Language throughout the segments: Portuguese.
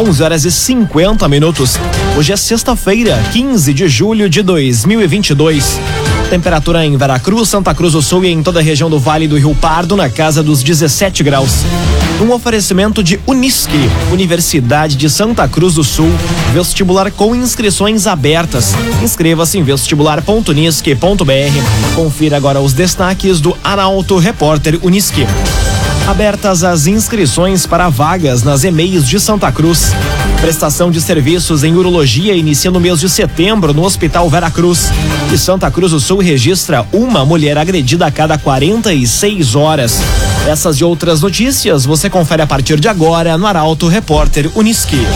11 horas e 50 minutos. Hoje é sexta-feira, 15 de julho de 2022. Temperatura em Veracruz, Santa Cruz do Sul e em toda a região do Vale do Rio Pardo na casa dos 17 graus. Um oferecimento de Unisque, Universidade de Santa Cruz do Sul, vestibular com inscrições abertas. Inscreva-se em vestibular.unisque.br. Confira agora os destaques do Arauto Repórter Unisque. Abertas as inscrições para vagas nas EMEIs de Santa Cruz. Prestação de serviços em urologia inicia no mês de setembro no Hospital Veracruz. E Santa Cruz do Sul registra uma mulher agredida a cada 46 horas. Essas e outras notícias você confere a partir de agora no Arauto Repórter Uniski.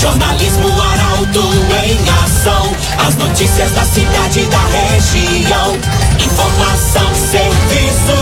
Jornalismo Arauto em ação. As notícias da cidade e da região. Informação, serviço.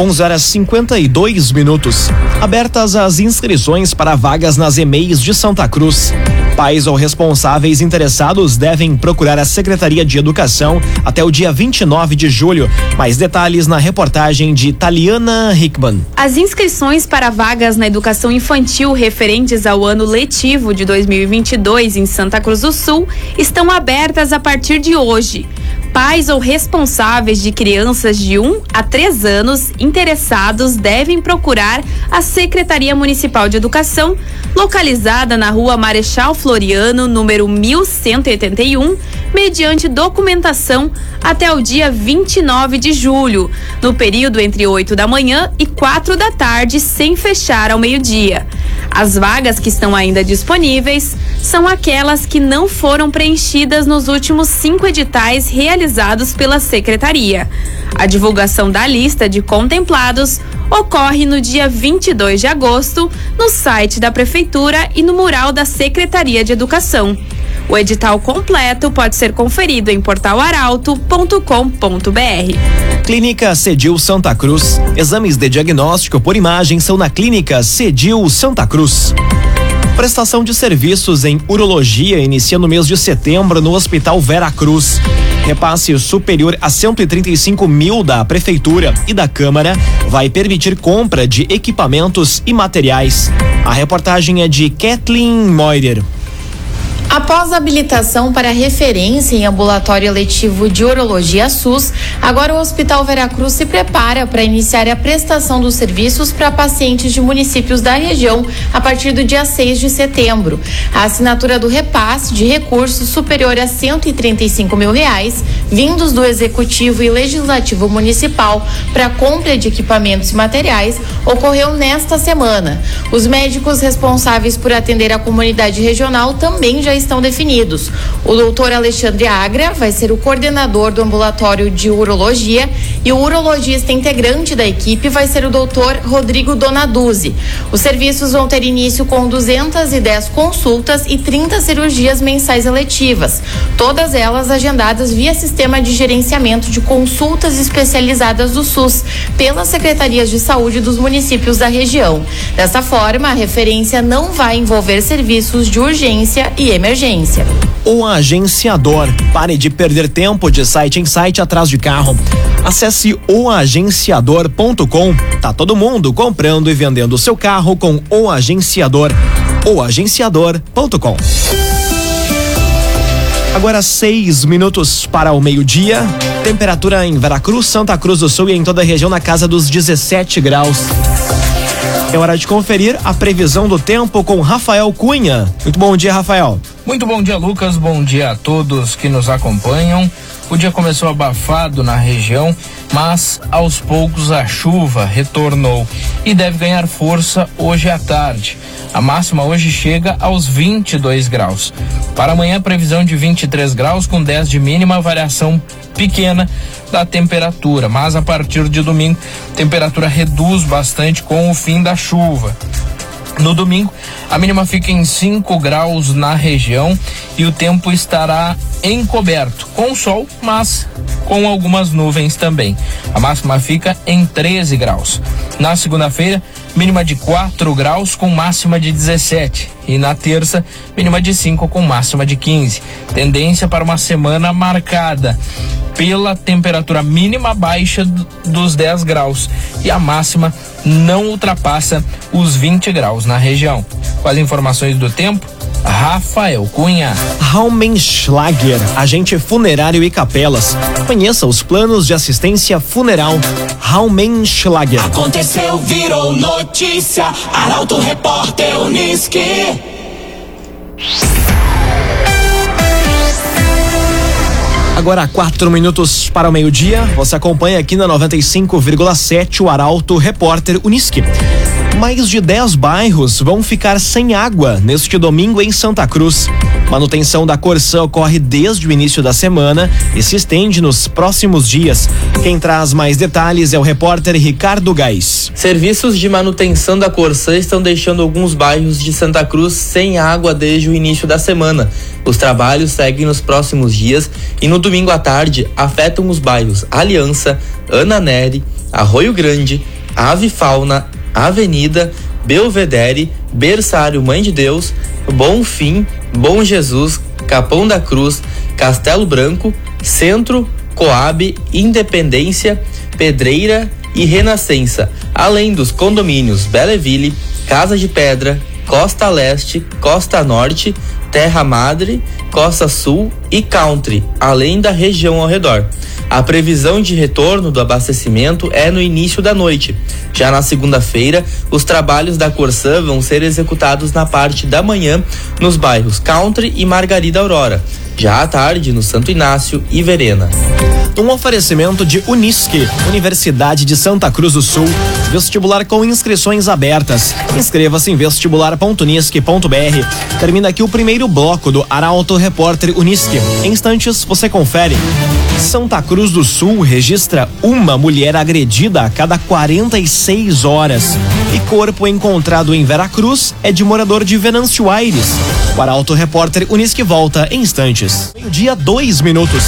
11 horas 52 minutos. Abertas as inscrições para vagas nas EMEIs de Santa Cruz. Pais ou responsáveis interessados devem procurar a Secretaria de Educação até o dia 29 de julho. Mais detalhes na reportagem de Taliana Hickman. As inscrições para vagas na educação infantil referentes ao ano letivo de 2022 em Santa Cruz do Sul estão abertas a partir de hoje. Pais ou responsáveis de crianças de 1 a 3 anos interessados devem procurar a Secretaria Municipal de Educação, localizada na Rua Marechal Floriano, número 1181, mediante documentação até o dia 29 de julho, no período entre 8 da manhã e 4 da tarde, sem fechar ao meio-dia. As vagas que estão ainda disponíveis são aquelas que não foram preenchidas nos últimos cinco editais realizados pela Secretaria. A divulgação da lista de contemplados ocorre no dia 22 de agosto no site da Prefeitura e no mural da Secretaria de Educação. O edital completo pode ser conferido em portalaralto.com.br. Clínica Cedil Santa Cruz. Exames de diagnóstico por imagem são na Clínica Cedil Santa Cruz. Prestação de serviços em urologia inicia no mês de setembro no Hospital Vera Cruz. Repasse superior a 135 mil da Prefeitura e da Câmara vai permitir compra de equipamentos e materiais. A reportagem é de Kathleen Moider. Após a habilitação para referência em ambulatório letivo de urologia SUS, agora o Hospital Veracruz se prepara para iniciar a prestação dos serviços para pacientes de municípios da região a partir do dia 6 de setembro. A assinatura do repasse de recursos superior a 135 mil reais, vindos do Executivo e Legislativo Municipal para compra de equipamentos e materiais, ocorreu nesta semana. Os médicos responsáveis por atender a comunidade regional também já estão definidos. O doutor Alexandre Agra vai ser o coordenador do ambulatório de urologia e o urologista integrante da equipe vai ser o doutor Rodrigo Donaduzzi. Os serviços vão ter início com 210 consultas e 30 cirurgias mensais eletivas, todas elas agendadas via sistema de gerenciamento de consultas especializadas do SUS pelas secretarias de saúde dos municípios da região. Dessa forma, a referência não vai envolver serviços de urgência e emergência emergência. O agenciador. Pare de perder tempo de site em site atrás de carro. Acesse oagenciador.com. Tá todo mundo comprando e vendendo seu carro com o agenciador. Oagenciador.com. Agora seis minutos para o meio-dia. Temperatura em Veracruz, Santa Cruz do Sul e em toda a região na casa dos 17 graus. É hora de conferir a previsão do tempo com Rafael Cunha. Muito bom dia, Rafael. Muito bom dia, Lucas. Bom dia a todos que nos acompanham. O dia começou abafado na região, mas aos poucos a chuva retornou e deve ganhar força hoje à tarde. A máxima hoje chega aos 22 graus. Para amanhã, previsão de 23 graus com 10 de mínima, variação pequena da temperatura, mas a partir de domingo, temperatura reduz bastante com o fim da chuva. No domingo, a mínima fica em 5 graus na região e o tempo estará encoberto, com sol, mas com algumas nuvens também. A máxima fica em 13 graus. Na segunda-feira, mínima de 4 graus com máxima de 17. E na terça, mínima de 5 com máxima de 15. Tendência para uma semana marcada pela temperatura mínima baixa dos 10 graus e a máxima não ultrapassa os 20 graus na região. Com as informações do tempo, Rafael Cunha. Raumenschlager, agente funerário e capelas. Conheça os planos de assistência funeral. Raumenschlager. Aconteceu, virou notícia. Arauto Repórter Uniski. Agora, quatro minutos para o meio-dia. Você acompanha aqui na 95,7 o Arauto Repórter Uniski. Mais de 10 bairros vão ficar sem água neste domingo em Santa Cruz. Manutenção da Corsã ocorre desde o início da semana e se estende nos próximos dias. Quem traz mais detalhes é o repórter Ricardo Gás. Serviços de manutenção da Corsã estão deixando alguns bairros de Santa Cruz sem água desde o início da semana. Os trabalhos seguem nos próximos dias e no domingo à tarde afetam os bairros Aliança, Ana Neri, Arroio Grande, Ave Fauna, Avenida, Belvedere, Berçário Mãe de Deus, Bom Fim, Bom Jesus, Capão da Cruz, Castelo Branco, Centro, Coab, Independência, Pedreira e Renascença, além dos condomínios Belleville, Casa de Pedra, Costa Leste, Costa Norte, Terra Madre, Costa Sul e Country, além da região ao redor. A previsão de retorno do abastecimento é no início da noite. Já na segunda-feira, os trabalhos da Corsã vão ser executados na parte da manhã nos bairros Country e Margarida Aurora. Já à tarde, no Santo Inácio e Verena. Um oferecimento de Unisque, Universidade de Santa Cruz do Sul. Vestibular com inscrições abertas. Inscreva-se em vestibular.unisque.br. Termina aqui o primeiro bloco do Arauto Repórter Unisque. Em instantes, você confere. Santa Cruz do Sul registra uma mulher agredida a cada 46 horas. E corpo encontrado em Veracruz é de morador de Venâncio Aires. O Arauto Repórter Unisque volta em instantes. Meio-dia, dois minutos.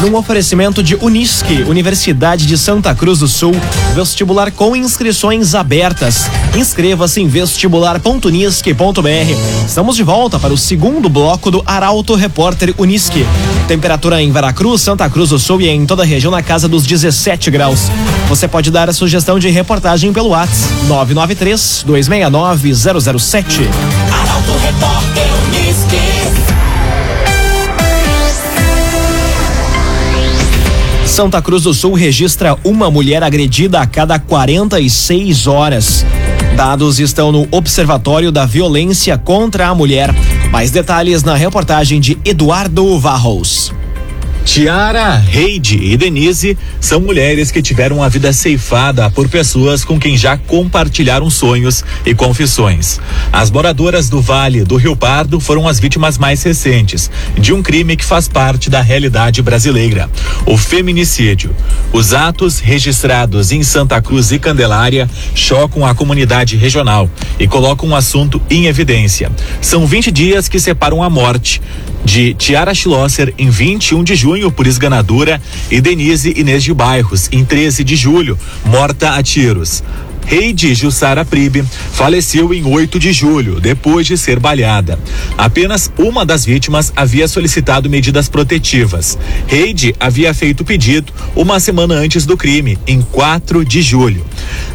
Num oferecimento de Unisque, Universidade de Santa Cruz do Sul. Vestibular com inscrições abertas. Inscreva-se em vestibular.unisque.br. Estamos de volta para o segundo bloco do Arauto Repórter Unisque. Temperatura em Veracruz, Santa Cruz do Sul e em toda a região na casa dos 17 graus. Você pode dar a sugestão de reportagem pelo WhatsApp 993 269 007. Arauto Repórter Uniski. Santa Cruz do Sul registra uma mulher agredida a cada 46 horas. Dados estão no Observatório da Violência contra a Mulher. Mais detalhes na reportagem de Eduardo Varros. Tiara, Heide e Denise são mulheres que tiveram a vida ceifada por pessoas com quem já compartilharam sonhos e confissões. As moradoras do Vale do Rio Pardo foram as vítimas mais recentes de um crime que faz parte da realidade brasileira: o feminicídio. Os atos registrados em Santa Cruz e Candelária chocam a comunidade regional e colocam o assunto em evidência. São 20 dias que separam a morte de Tiara Schlosser em 21 de junho por esganadura e Denise Inês de Bairros em 13 de julho, morta a tiros. Heide Jussara Pribe faleceu em 8 de julho, depois de ser baleada. Apenas uma das vítimas havia solicitado medidas protetivas. Heide havia feito o pedido uma semana antes do crime, em 4 de julho.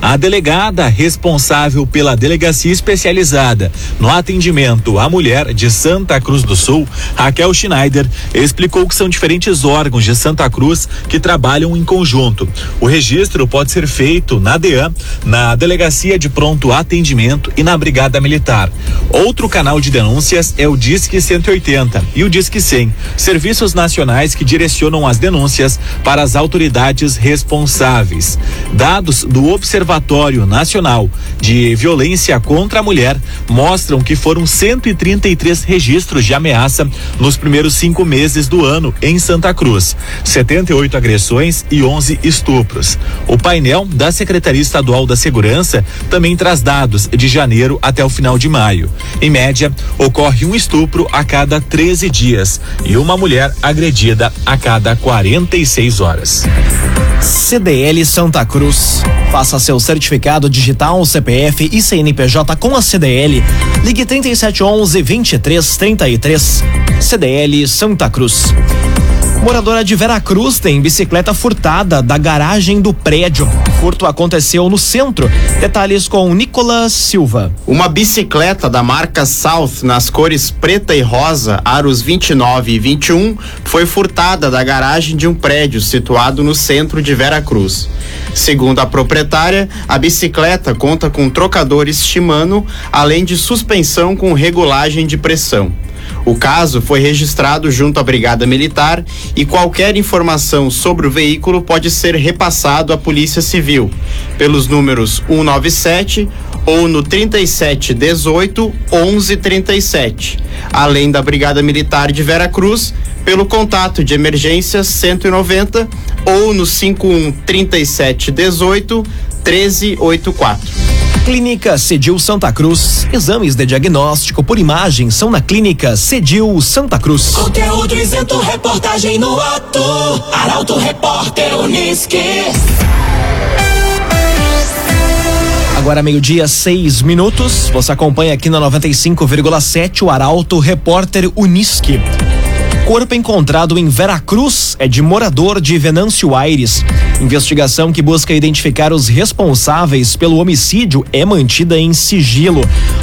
A delegada responsável pela delegacia especializada no atendimento à mulher de Santa Cruz do Sul, Raquel Schneider, explicou que são diferentes órgãos de Santa Cruz que trabalham em conjunto. O registro pode ser feito na DEAN, na Delegacia de Pronto Atendimento e na Brigada Militar. Outro canal de denúncias é o Disque 180 e o Disque 100, serviços nacionais que direcionam as denúncias para as autoridades responsáveis. Dados do Observatório Nacional de Violência contra a Mulher mostram que foram 133 registros de ameaça nos primeiros cinco meses do ano em Santa Cruz, 78 agressões e 11 estupros. O painel da Secretaria Estadual da Segurança também traz dados de janeiro até o final de maio. Em média, ocorre um estupro a cada 13 dias e uma mulher agredida a cada 46 horas. CDL Santa Cruz. Seu certificado digital, CPF e CNPJ com a CDL. Ligue 3711 2333. CDL Santa Cruz. Moradora de Veracruz tem bicicleta furtada da garagem do prédio. Furto aconteceu no centro. Detalhes com Nicolas Silva. Uma bicicleta da marca South nas cores preta e rosa, aros 29 e 21, foi furtada da garagem de um prédio situado no centro de Veracruz. Segundo a proprietária, a bicicleta conta com trocadores Shimano, além de suspensão com regulagem de pressão. O caso foi registrado junto à Brigada Militar e qualquer informação sobre o veículo pode ser repassado à Polícia Civil pelos números 197 ou no 3718 1137, além da Brigada Militar de Vera Cruz pelo contato de emergência 190 ou no 51 3718 1384. Clínica Cedil Santa Cruz. Exames de diagnóstico por imagem são na Clínica Cedil Santa Cruz. Conteúdo isento, reportagem no ato. Arauto Repórter Uniski. Agora meio-dia, seis minutos. Você acompanha aqui na 95,7 o Arauto Repórter Uniski. Corpo encontrado em Veracruz é de morador de Venâncio Aires. Investigação que busca identificar os responsáveis pelo homicídio é mantida em sigilo.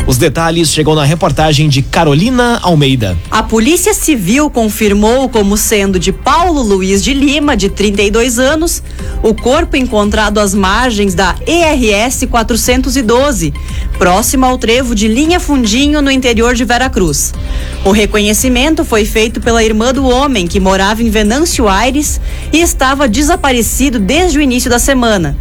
Os detalhes chegam na reportagem de Carolina Almeida. A Polícia Civil confirmou como sendo de Paulo Luiz de Lima, de 32 anos, o corpo encontrado às margens da ERS 412, próximo ao trevo de Linha Fundinho, no interior de Veracruz. O reconhecimento foi feito pela irmã do homem que morava em Venâncio Aires e estava desaparecido desde o início da semana.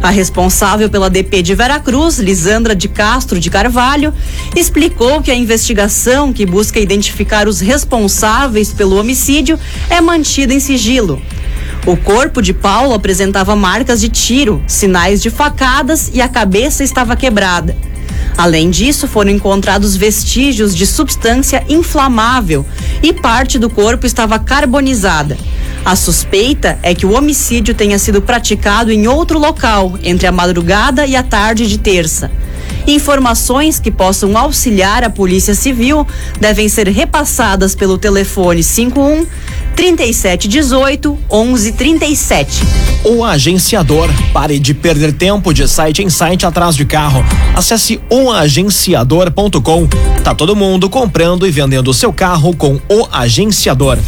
A responsável pela DP de Veracruz, Lisandra de Castro de Carvalho, explicou que a investigação que busca identificar os responsáveis pelo homicídio é mantida em sigilo. O corpo de Paulo apresentava marcas de tiro, sinais de facadas e a cabeça estava quebrada. Além disso, foram encontrados vestígios de substância inflamável e parte do corpo estava carbonizada. A suspeita é que o homicídio tenha sido praticado em outro local, entre a madrugada e a tarde de terça. Informações que possam auxiliar a Polícia Civil devem ser repassadas pelo telefone 51 3718 1137. O agenciador. Pare de perder tempo de site em site atrás de carro. Acesse oagenciador.com. Tá todo mundo comprando e vendendo seu carro com o agenciador.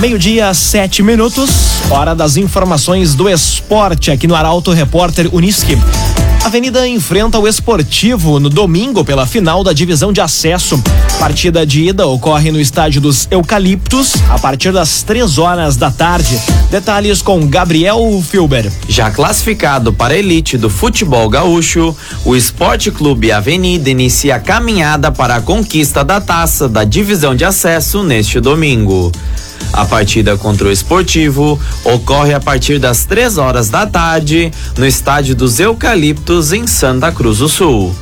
Meio-dia, sete minutos. Hora das informações do esporte aqui no Arauto Repórter Uniski. Avenida enfrenta o Esportivo no domingo pela final da divisão de acesso. Partida de ida ocorre no estádio dos Eucaliptos a partir das três horas da tarde. Detalhes com Gabriel Filber. Já classificado para a elite do futebol gaúcho, o Esporte Clube Avenida inicia a caminhada para a conquista da taça da divisão de acesso neste domingo. A partida contra o Esportivo ocorre a partir das três horas da tarde no estádio dos Eucaliptos, em Santa Cruz do Sul.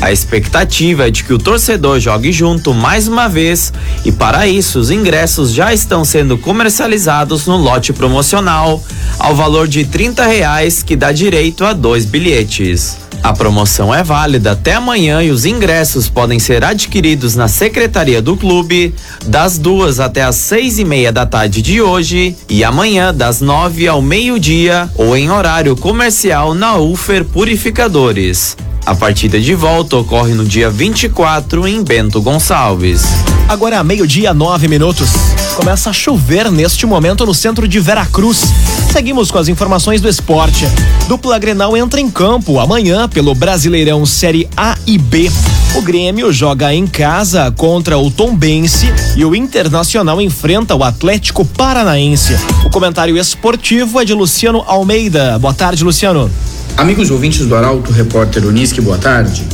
A expectativa é de que o torcedor jogue junto mais uma vez e para isso os ingressos já estão sendo comercializados no lote promocional ao valor de 30 reais que dá direito a dois bilhetes. A promoção é válida até amanhã e os ingressos podem ser adquiridos na secretaria do clube das duas até as seis e meia da tarde de hoje e amanhã das nove ao meio-dia ou em horário comercial na Ufer Purificadores. A partida de volta ocorre no dia 24 em Bento Gonçalves. Agora, meio-dia, nove minutos. Começa a chover neste momento no centro de Veracruz. Seguimos com as informações do esporte. Dupla Grenal entra em campo amanhã pelo Brasileirão Série A e B. O Grêmio joga em casa contra o Tombense e o Internacional enfrenta o Atlético Paranaense. O comentário esportivo é de Luciano Almeida. Boa tarde, Luciano. Amigos ouvintes do Arauto, repórter Unisque, boa tarde.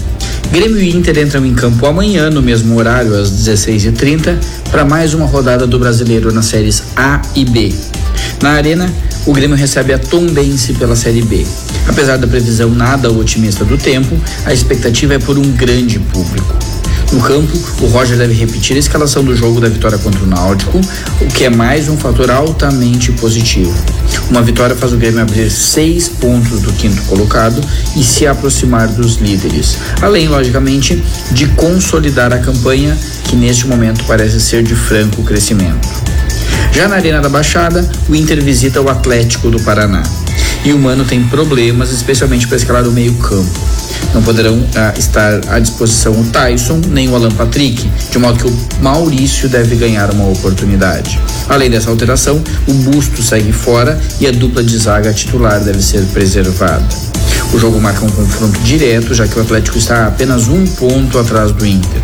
Grêmio e Inter entram em campo amanhã, no mesmo horário, às 16h30, para mais uma rodada do brasileiro nas séries A e B. Na Arena, o Grêmio recebe a Tombense pela Série B. Apesar da previsão nada otimista do tempo, a expectativa é por um grande público. No campo, o Roger deve repetir a escalação do jogo da vitória contra o Náutico, o que é mais um fator altamente positivo. Uma vitória faz o Grêmio abrir seis pontos do quinto colocado e se aproximar dos líderes, além, logicamente, de consolidar a campanha, que neste momento parece ser de franco crescimento. Já na Arena da Baixada, o Inter visita o Atlético do Paraná. E o Mano tem problemas, especialmente para escalar o meio-campo. Não poderão ah, estar à disposição o Tyson nem o Alan Patrick, de modo que o Maurício deve ganhar uma oportunidade. Além dessa alteração, o Busto segue fora e a dupla de zaga titular deve ser preservada. O jogo marca um confronto direto, já que o Atlético está apenas um ponto atrás do Inter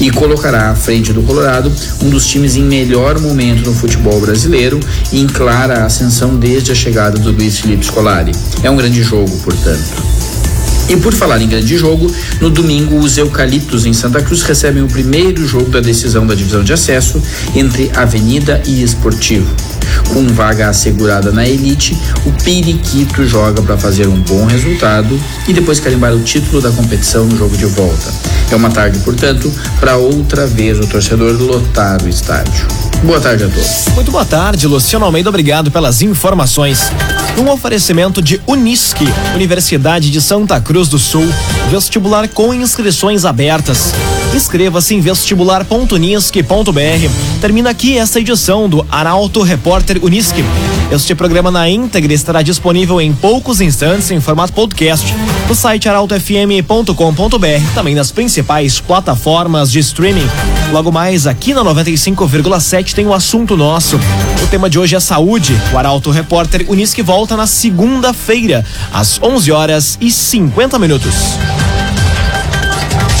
e colocará à frente do Colorado um dos times em melhor momento no futebol brasileiro e em clara ascensão desde a chegada do Luiz Felipe Scolari. É um grande jogo, portanto. E por falar em grande jogo, no domingo os Eucaliptos em Santa Cruz recebem o primeiro jogo da decisão da divisão de acesso entre Avenida e Esportivo. Com vaga assegurada na elite, o Periquito joga para fazer um bom resultado e depois carimbar o título da competição no jogo de volta. É uma tarde, portanto, para outra vez o torcedor lotar o estádio. Boa tarde a todos. Muito boa tarde, Luciano Almeida. Obrigado pelas informações. Um oferecimento de Unisque, Universidade de Santa Cruz do Sul, vestibular com inscrições abertas. Inscreva-se em vestibular.unisque.br. Termina aqui esta edição do Arauto Repórter Unisque. Este programa na íntegra estará disponível em poucos instantes em formato podcast no site arautofm.com.br, também nas principais plataformas de streaming. Logo mais aqui na 95,7 tem o assunto nosso. O tema de hoje é saúde. O Arauto Repórter Unisque volta na segunda-feira, às 11 horas e 50 minutos.